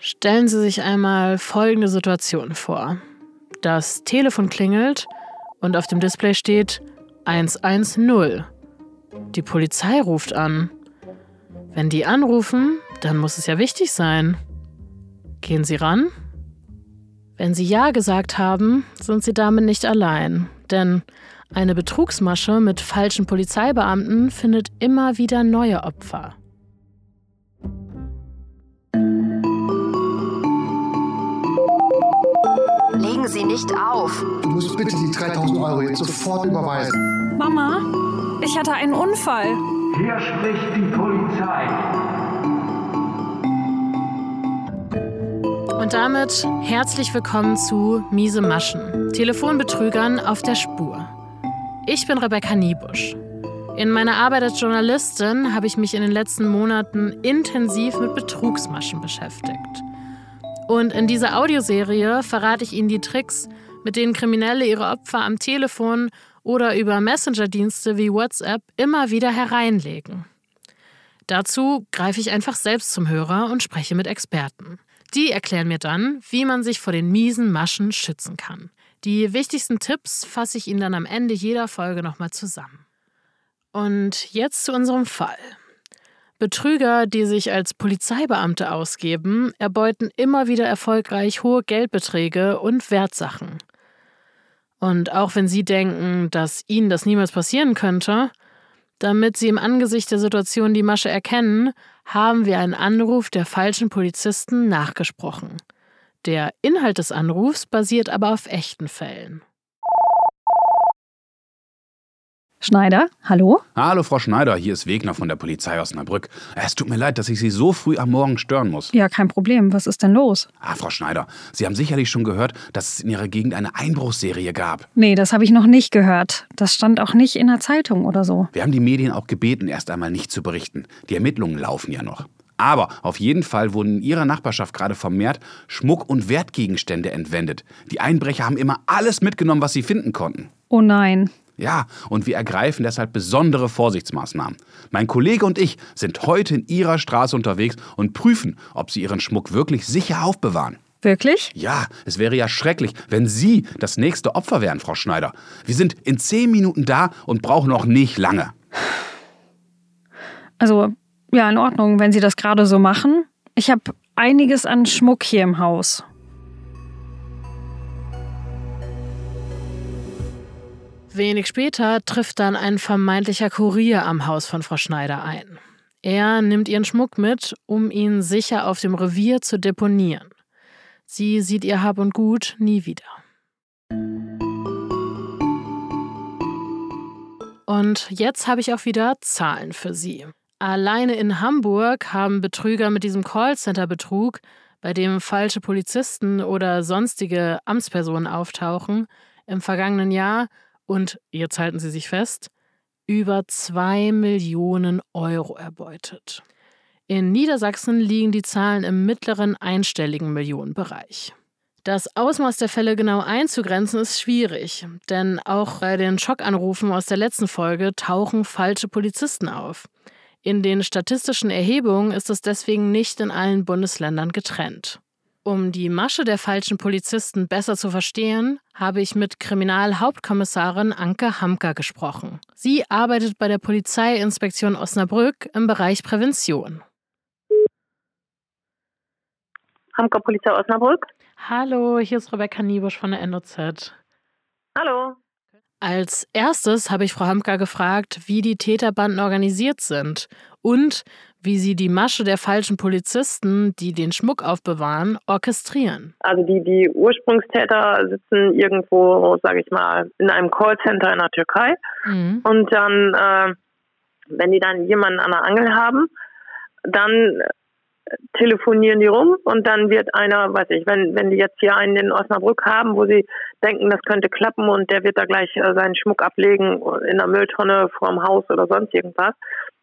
Stellen Sie sich einmal folgende Situation vor. Das Telefon klingelt und auf dem Display steht 110. Die Polizei ruft an. Wenn die anrufen, dann muss es ja wichtig sein. Gehen Sie ran? Wenn Sie Ja gesagt haben, sind Sie damit nicht allein. Denn eine Betrugsmasche mit falschen Polizeibeamten findet immer wieder neue Opfer. Legen Sie nicht auf. Du musst bitte die 3000 Euro jetzt sofort überweisen. Mama, ich hatte einen Unfall. Hier spricht die Polizei. Und damit herzlich willkommen zu Miese Maschen, Telefonbetrügern auf der Spur. Ich bin Rebecca Niebusch. In meiner Arbeit als Journalistin habe ich mich in den letzten Monaten intensiv mit Betrugsmaschen beschäftigt. Und in dieser Audioserie verrate ich Ihnen die Tricks, mit denen Kriminelle ihre Opfer am Telefon oder über Messenger-Dienste wie WhatsApp immer wieder hereinlegen. Dazu greife ich einfach selbst zum Hörer und spreche mit Experten. Die erklären mir dann, wie man sich vor den miesen Maschen schützen kann. Die wichtigsten Tipps fasse ich Ihnen dann am Ende jeder Folge nochmal zusammen. Und jetzt zu unserem Fall. Betrüger, die sich als Polizeibeamte ausgeben, erbeuten immer wieder erfolgreich hohe Geldbeträge und Wertsachen. Und auch wenn Sie denken, dass Ihnen das niemals passieren könnte, damit Sie im Angesicht der Situation die Masche erkennen, haben wir einen Anruf der falschen Polizisten nachgesprochen. Der Inhalt des Anrufs basiert aber auf echten Fällen. Schneider, hallo? Hallo, Frau Schneider, hier ist Wegner von der Polizei Osnabrück. Es tut mir leid, dass ich Sie so früh am Morgen stören muss. Ja, kein Problem. Was ist denn los? Ah, Frau Schneider, Sie haben sicherlich schon gehört, dass es in Ihrer Gegend eine Einbruchsserie gab. Nee, das habe ich noch nicht gehört. Das stand auch nicht in der Zeitung oder so. Wir haben die Medien auch gebeten, erst einmal nicht zu berichten. Die Ermittlungen laufen ja noch. Aber auf jeden Fall wurden in Ihrer Nachbarschaft gerade vermehrt Schmuck- und Wertgegenstände entwendet. Die Einbrecher haben immer alles mitgenommen, was sie finden konnten. Oh nein. Ja, und wir ergreifen deshalb besondere Vorsichtsmaßnahmen. Mein Kollege und ich sind heute in Ihrer Straße unterwegs und prüfen, ob Sie Ihren Schmuck wirklich sicher aufbewahren. Wirklich? Ja, es wäre ja schrecklich, wenn Sie das nächste Opfer wären, Frau Schneider. Wir sind in zehn Minuten da und brauchen noch nicht lange. Also, ja, in Ordnung, wenn Sie das gerade so machen. Ich habe einiges an Schmuck hier im Haus. Wenig später trifft dann ein vermeintlicher Kurier am Haus von Frau Schneider ein. Er nimmt ihren Schmuck mit, um ihn sicher auf dem Revier zu deponieren. Sie sieht ihr Hab und Gut nie wieder. Und jetzt habe ich auch wieder Zahlen für Sie. Alleine in Hamburg haben Betrüger mit diesem Callcenter-Betrug, bei dem falsche Polizisten oder sonstige Amtspersonen auftauchen, im vergangenen Jahr und, jetzt halten Sie sich fest, über 2 Millionen Euro erbeutet. In Niedersachsen liegen die Zahlen im mittleren einstelligen Millionenbereich. Das Ausmaß der Fälle genau einzugrenzen ist schwierig, denn auch bei den Schockanrufen aus der letzten Folge tauchen falsche Polizisten auf. In den statistischen Erhebungen ist es deswegen nicht in allen Bundesländern getrennt. Um die Masche der falschen Polizisten besser zu verstehen, habe ich mit Kriminalhauptkommissarin Anke Hamker gesprochen. Sie arbeitet bei der Polizeiinspektion Osnabrück im Bereich Prävention. Hamker Polizei Osnabrück. Hallo, hier ist Rebecca Niebusch von der NOZ. Hallo. Als erstes habe ich Frau Hamka gefragt, wie die Täterbanden organisiert sind und wie sie die Masche der falschen Polizisten, die den Schmuck aufbewahren, orchestrieren. Also die, die Ursprungstäter sitzen irgendwo, sage ich mal, in einem Callcenter in der Türkei. Mhm. Und dann, äh, wenn die dann jemanden an der Angel haben, dann telefonieren die rum und dann wird einer, weiß ich, wenn, wenn die jetzt hier einen in Osnabrück haben, wo sie denken, das könnte klappen und der wird da gleich äh, seinen Schmuck ablegen in der Mülltonne vorm Haus oder sonst irgendwas,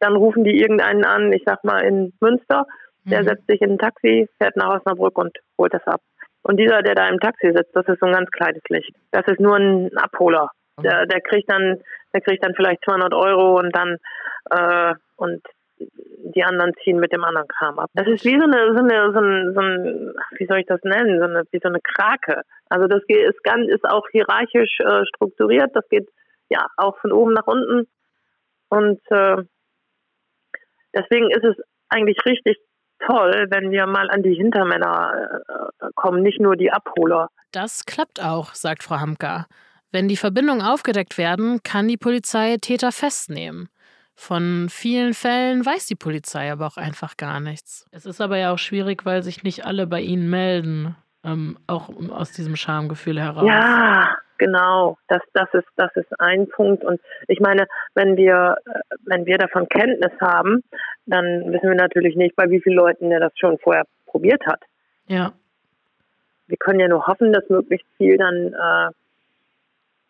dann rufen die irgendeinen an, ich sag mal in Münster, der Mhm. setzt sich in ein Taxi, fährt nach Osnabrück und holt das ab. Und dieser, der da im Taxi sitzt, das ist so ein ganz kleines Licht. Das ist nur ein Abholer. Der, der kriegt dann, der kriegt dann vielleicht 200 Euro und dann, äh, und die anderen ziehen mit dem anderen Kram ab. Das ist wie so eine, so eine, so ein, so ein wie soll ich das nennen, so eine, wie so eine Krake. Also das ist ganz, ist auch hierarchisch äh, strukturiert. Das geht ja auch von oben nach unten. Und äh, deswegen ist es eigentlich richtig toll, wenn wir mal an die Hintermänner äh, kommen, nicht nur die Abholer. Das klappt auch, sagt Frau Hamka. Wenn die Verbindungen aufgedeckt werden, kann die Polizei Täter festnehmen. Von vielen Fällen weiß die Polizei aber auch einfach gar nichts. Es ist aber ja auch schwierig, weil sich nicht alle bei Ihnen melden, ähm, auch aus diesem Schamgefühl heraus. Ja, genau. Das, das, ist, das ist ein Punkt. Und ich meine, wenn wir, äh, wenn wir davon Kenntnis haben, dann wissen wir natürlich nicht, bei wie vielen Leuten der das schon vorher probiert hat. Ja. Wir können ja nur hoffen, dass möglichst viel dann äh,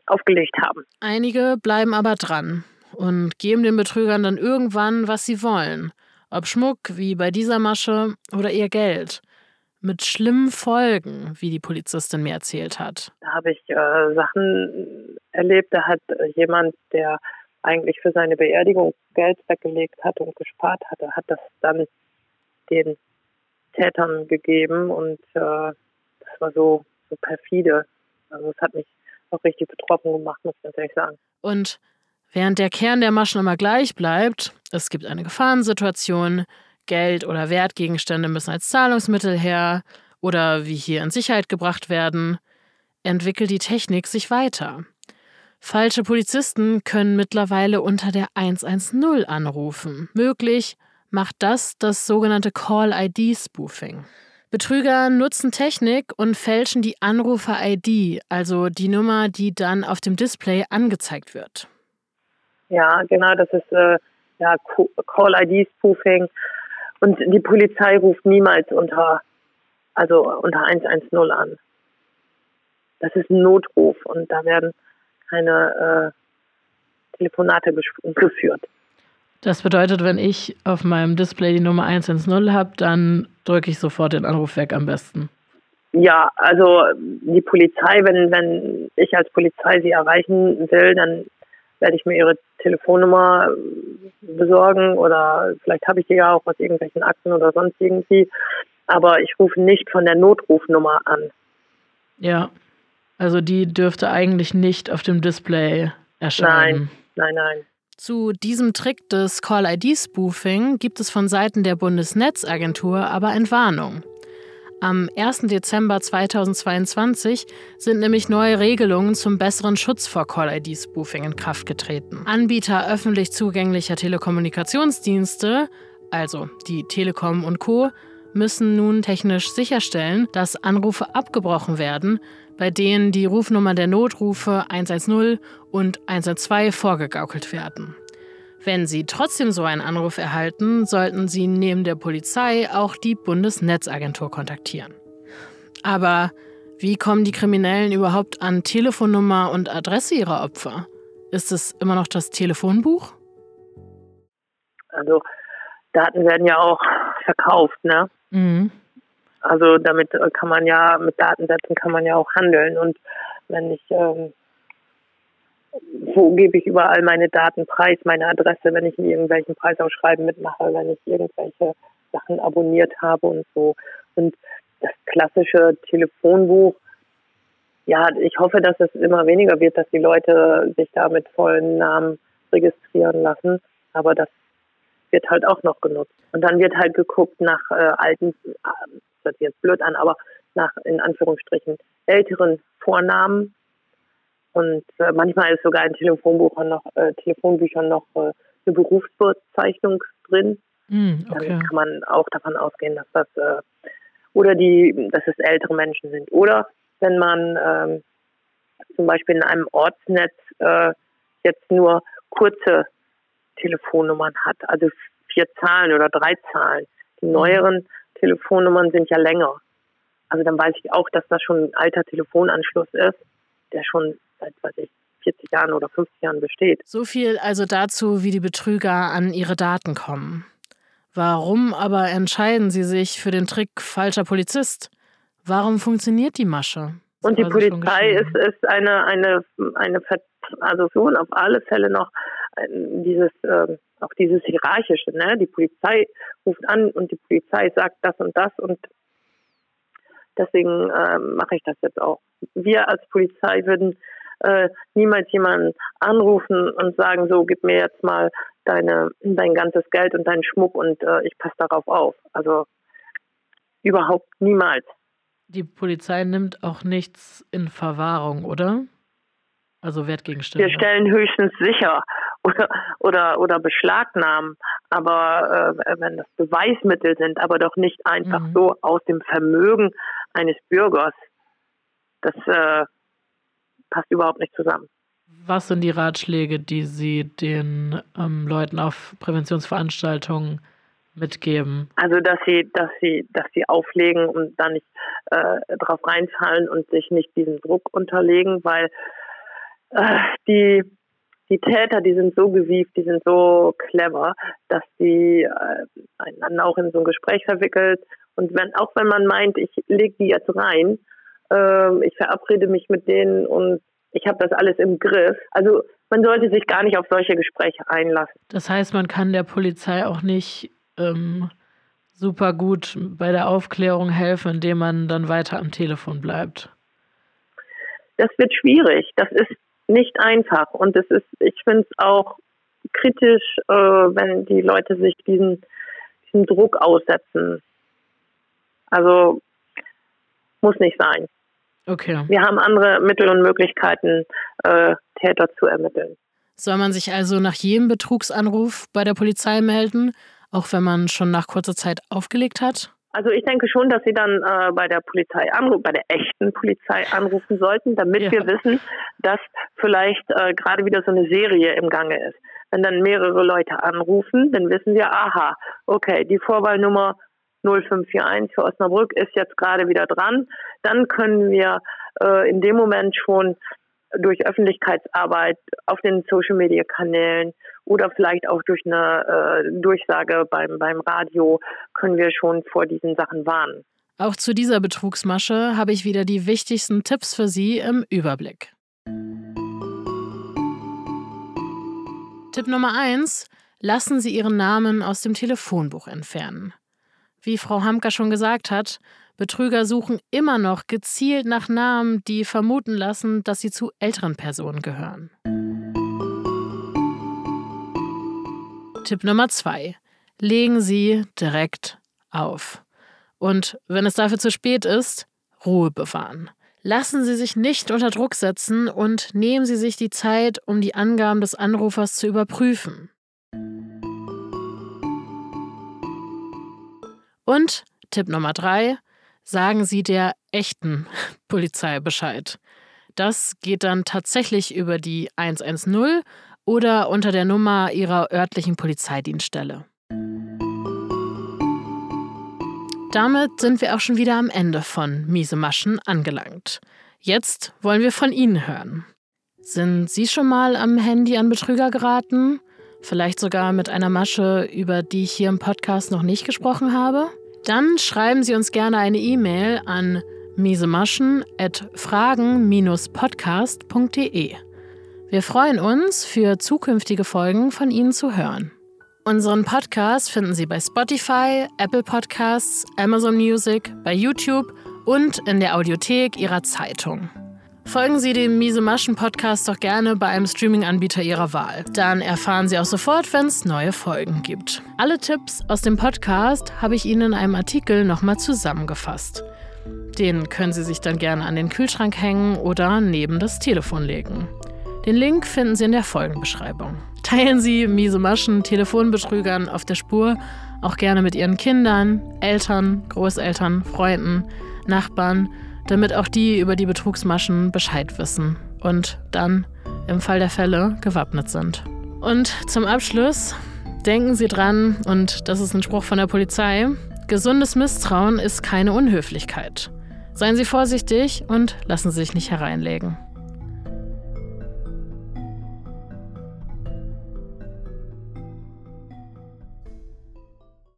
aufgelegt haben. Einige bleiben aber dran und geben den Betrügern dann irgendwann, was sie wollen. Ob Schmuck, wie bei dieser Masche, oder ihr Geld. Mit schlimmen Folgen, wie die Polizistin mir erzählt hat. Da habe ich äh, Sachen erlebt, da hat äh, jemand, der eigentlich für seine Beerdigung Geld weggelegt hat und gespart hatte, hat das dann den Tätern gegeben und äh, das war so, so perfide. Also es hat mich auch richtig betroffen gemacht, muss ich ganz ehrlich sagen. Und während der Kern der Maschen immer gleich bleibt, es gibt eine Gefahrensituation, Geld oder Wertgegenstände müssen als Zahlungsmittel her oder wie hier in Sicherheit gebracht werden, entwickelt die Technik sich weiter. Falsche Polizisten können mittlerweile unter der 110 anrufen. Möglich macht das das sogenannte Call-ID-Spoofing. Betrüger nutzen Technik und fälschen die Anrufer-ID, also die Nummer, die dann auf dem Display angezeigt wird. Ja, genau, das ist äh, ja, Call-ID-Spoofing. Und die Polizei ruft niemals unter, also unter 110 an. Das ist ein Notruf und da werden keine äh, Telefonate geführt. Das bedeutet, wenn ich auf meinem Display die Nummer 110 habe, dann drücke ich sofort den Anruf weg am besten. Ja, also die Polizei, wenn, wenn ich als Polizei sie erreichen will, dann werde ich mir ihre Telefonnummer besorgen oder vielleicht habe ich die ja auch aus irgendwelchen Akten oder sonst irgendwie. Aber ich rufe nicht von der Notrufnummer an. Ja, also die dürfte eigentlich nicht auf dem Display erscheinen. Nein, nein, nein. Zu diesem Trick des Call-ID-Spoofing gibt es von Seiten der Bundesnetzagentur aber Entwarnung. Am 1. Dezember 2022 sind nämlich neue Regelungen zum besseren Schutz vor Call-ID-Spoofing in Kraft getreten. Anbieter öffentlich zugänglicher Telekommunikationsdienste, also die Telekom und Co., müssen nun technisch sicherstellen, dass Anrufe abgebrochen werden, bei denen die Rufnummer der Notrufe 110 und 112 vorgegaukelt werden. Wenn Sie trotzdem so einen Anruf erhalten, sollten Sie neben der Polizei auch die Bundesnetzagentur kontaktieren. Aber wie kommen die Kriminellen überhaupt an Telefonnummer und Adresse ihrer Opfer? Ist es immer noch das Telefonbuch? Also Daten werden ja auch verkauft, ne? Mhm. Also damit kann man ja, mit Datensätzen kann man ja auch handeln. Und wenn ich, ähm, wo gebe ich überall meine Daten preis, meine Adresse, wenn ich in irgendwelchen Preisausschreiben mitmache, wenn ich irgendwelche Sachen abonniert habe und so. Und das klassische Telefonbuch, ja, ich hoffe, dass es immer weniger wird, dass die Leute sich da mit vollen Namen registrieren lassen. Aber das wird halt auch noch genutzt. Und dann wird halt geguckt nach äh, alten, das hört sich jetzt blöd an, aber nach in Anführungsstrichen älteren Vornamen. Und äh, manchmal ist sogar in Telefonbuch noch, äh, Telefonbüchern noch äh, eine Berufsbezeichnung drin. Mm, okay. Dann kann man auch davon ausgehen, dass das äh, oder die, dass es ältere Menschen sind. Oder wenn man ähm, zum Beispiel in einem Ortsnetz äh, jetzt nur kurze Telefonnummern hat, also vier Zahlen oder drei Zahlen. Die neueren Telefonnummern sind ja länger. Also dann weiß ich auch, dass das schon ein alter Telefonanschluss ist, der schon seit, weiß ich, 40 Jahren oder 50 Jahren besteht. So viel also dazu, wie die Betrüger an ihre Daten kommen. Warum aber entscheiden sie sich für den Trick falscher Polizist? Warum funktioniert die Masche? Und die Polizei ist, ist eine, eine, eine, also schon auf alle Fälle noch dieses äh, auch dieses Hierarchische, ne? Die Polizei ruft an und die Polizei sagt das und das und deswegen äh, mache ich das jetzt auch. Wir als Polizei würden äh, niemals jemanden anrufen und sagen, so gib mir jetzt mal deine dein ganzes Geld und deinen Schmuck und äh, ich passe darauf auf. Also überhaupt niemals. Die Polizei nimmt auch nichts in Verwahrung, oder? Also Wertgegenstände. Wir stellen höchstens sicher oder oder oder beschlagnahmen, aber äh, wenn das Beweismittel sind, aber doch nicht einfach Mhm. so aus dem Vermögen eines Bürgers, das äh, passt überhaupt nicht zusammen. Was sind die Ratschläge, die Sie den ähm, Leuten auf Präventionsveranstaltungen mitgeben? Also dass sie, dass sie, dass sie auflegen und dann nicht äh, drauf reinfallen und sich nicht diesem Druck unterlegen, weil äh, die die Täter, die sind so gewieft, die sind so clever, dass die äh, einander auch in so ein Gespräch verwickelt. Und wenn auch wenn man meint, ich lege die jetzt rein, äh, ich verabrede mich mit denen und ich habe das alles im Griff. Also man sollte sich gar nicht auf solche Gespräche einlassen. Das heißt, man kann der Polizei auch nicht ähm, super gut bei der Aufklärung helfen, indem man dann weiter am Telefon bleibt. das wird schwierig. Das ist nicht einfach. Und es ist, ich finde es auch kritisch, äh, wenn die Leute sich diesen, diesen Druck aussetzen. Also muss nicht sein. Okay. Wir haben andere Mittel und Möglichkeiten, äh, Täter zu ermitteln. Soll man sich also nach jedem Betrugsanruf bei der Polizei melden, auch wenn man schon nach kurzer Zeit aufgelegt hat? Also ich denke schon, dass Sie dann äh, bei der Polizei anrufen, bei der echten Polizei anrufen sollten, damit Ja. wir wissen, dass vielleicht äh, gerade wieder so eine Serie im Gange ist. Wenn dann mehrere Leute anrufen, dann wissen wir, aha, okay, die Vorwahlnummer 0541 für Osnabrück ist jetzt gerade wieder dran. Dann können wir äh, in dem Moment schon durch Öffentlichkeitsarbeit auf den Social Media Kanälen oder vielleicht auch durch eine äh, Durchsage beim, beim Radio können wir schon vor diesen Sachen warnen. Auch zu dieser Betrugsmasche habe ich wieder die wichtigsten Tipps für Sie im Überblick. Tipp Nummer 1. Lassen Sie Ihren Namen aus dem Telefonbuch entfernen. Wie Frau Hamka schon gesagt hat, Betrüger suchen immer noch gezielt nach Namen, die vermuten lassen, dass sie zu älteren Personen gehören. Tipp Nummer 2. Legen Sie direkt auf. Und wenn es dafür zu spät ist, Ruhe bewahren. Lassen Sie sich nicht unter Druck setzen und nehmen Sie sich die Zeit, um die Angaben des Anrufers zu überprüfen. Und Tipp Nummer drei, sagen Sie der echten Polizei Bescheid. Das geht dann tatsächlich über die 110 oder unter der Nummer Ihrer örtlichen Polizeidienststelle. Damit sind wir auch schon wieder am Ende von Miese Maschen angelangt. Jetzt wollen wir von Ihnen hören. Sind Sie schon mal am Handy an Betrüger geraten? Vielleicht sogar mit einer Masche, über die ich hier im Podcast noch nicht gesprochen habe? Dann schreiben Sie uns gerne eine E-Mail an miesemaschen.fragen-podcast.de. Wir freuen uns, für zukünftige Folgen von Ihnen zu hören. Unseren Podcast finden Sie bei Spotify, Apple Podcasts, Amazon Music, bei YouTube und in der Audiothek Ihrer Zeitung. Folgen Sie dem Miese Maschen Podcast doch gerne bei einem Streaming-Anbieter Ihrer Wahl. Dann erfahren Sie auch sofort, wenn es neue Folgen gibt. Alle Tipps aus dem Podcast habe ich Ihnen in einem Artikel nochmal zusammengefasst. Den können Sie sich dann gerne an den Kühlschrank hängen oder neben das Telefon legen. Den Link finden Sie in der Folgenbeschreibung. Teilen Sie miese Maschen Telefonbetrügern auf der Spur auch gerne mit Ihren Kindern, Eltern, Großeltern, Freunden, Nachbarn, damit auch die über die Betrugsmaschen Bescheid wissen und dann im Fall der Fälle gewappnet sind. Und zum Abschluss denken Sie dran, und das ist ein Spruch von der Polizei, gesundes Misstrauen ist keine Unhöflichkeit. Seien Sie vorsichtig und lassen Sie sich nicht hereinlegen.